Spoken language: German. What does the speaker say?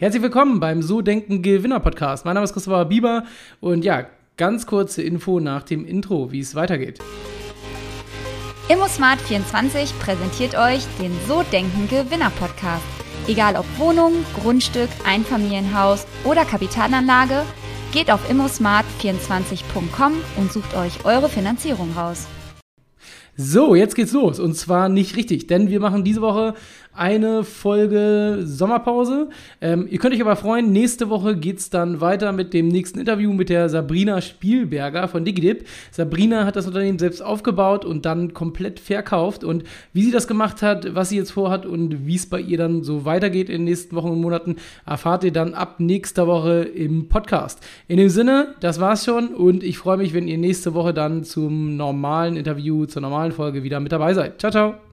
Herzlich willkommen beim So Denken Gewinner Podcast. Mein Name ist Christopher Bieber und ja, ganz kurze Info nach dem Intro, wie es weitergeht. ImmoSmart24 präsentiert euch den So Denken Gewinner Podcast. Egal ob Wohnung, Grundstück, Einfamilienhaus oder Kapitalanlage, geht auf immosmart24.com und sucht euch eure Finanzierung raus. So, jetzt geht's los. Und zwar nicht richtig, denn wir machen diese Woche eine Folge Sommerpause. Ähm, ihr könnt euch aber freuen, nächste Woche geht's dann weiter mit dem nächsten Interview mit der Sabrina Spielberger von DigiDip. Sabrina hat das Unternehmen selbst aufgebaut und dann komplett verkauft. Und wie sie das gemacht hat, was sie jetzt vorhat und wie es bei ihr dann so weitergeht in den nächsten Wochen und Monaten, erfahrt ihr dann ab nächster Woche im Podcast. In dem Sinne, das war's schon und ich freue mich, wenn ihr nächste Woche dann zum normalen Interview, zur normalen Folge wieder mit dabei seid. Ciao, ciao.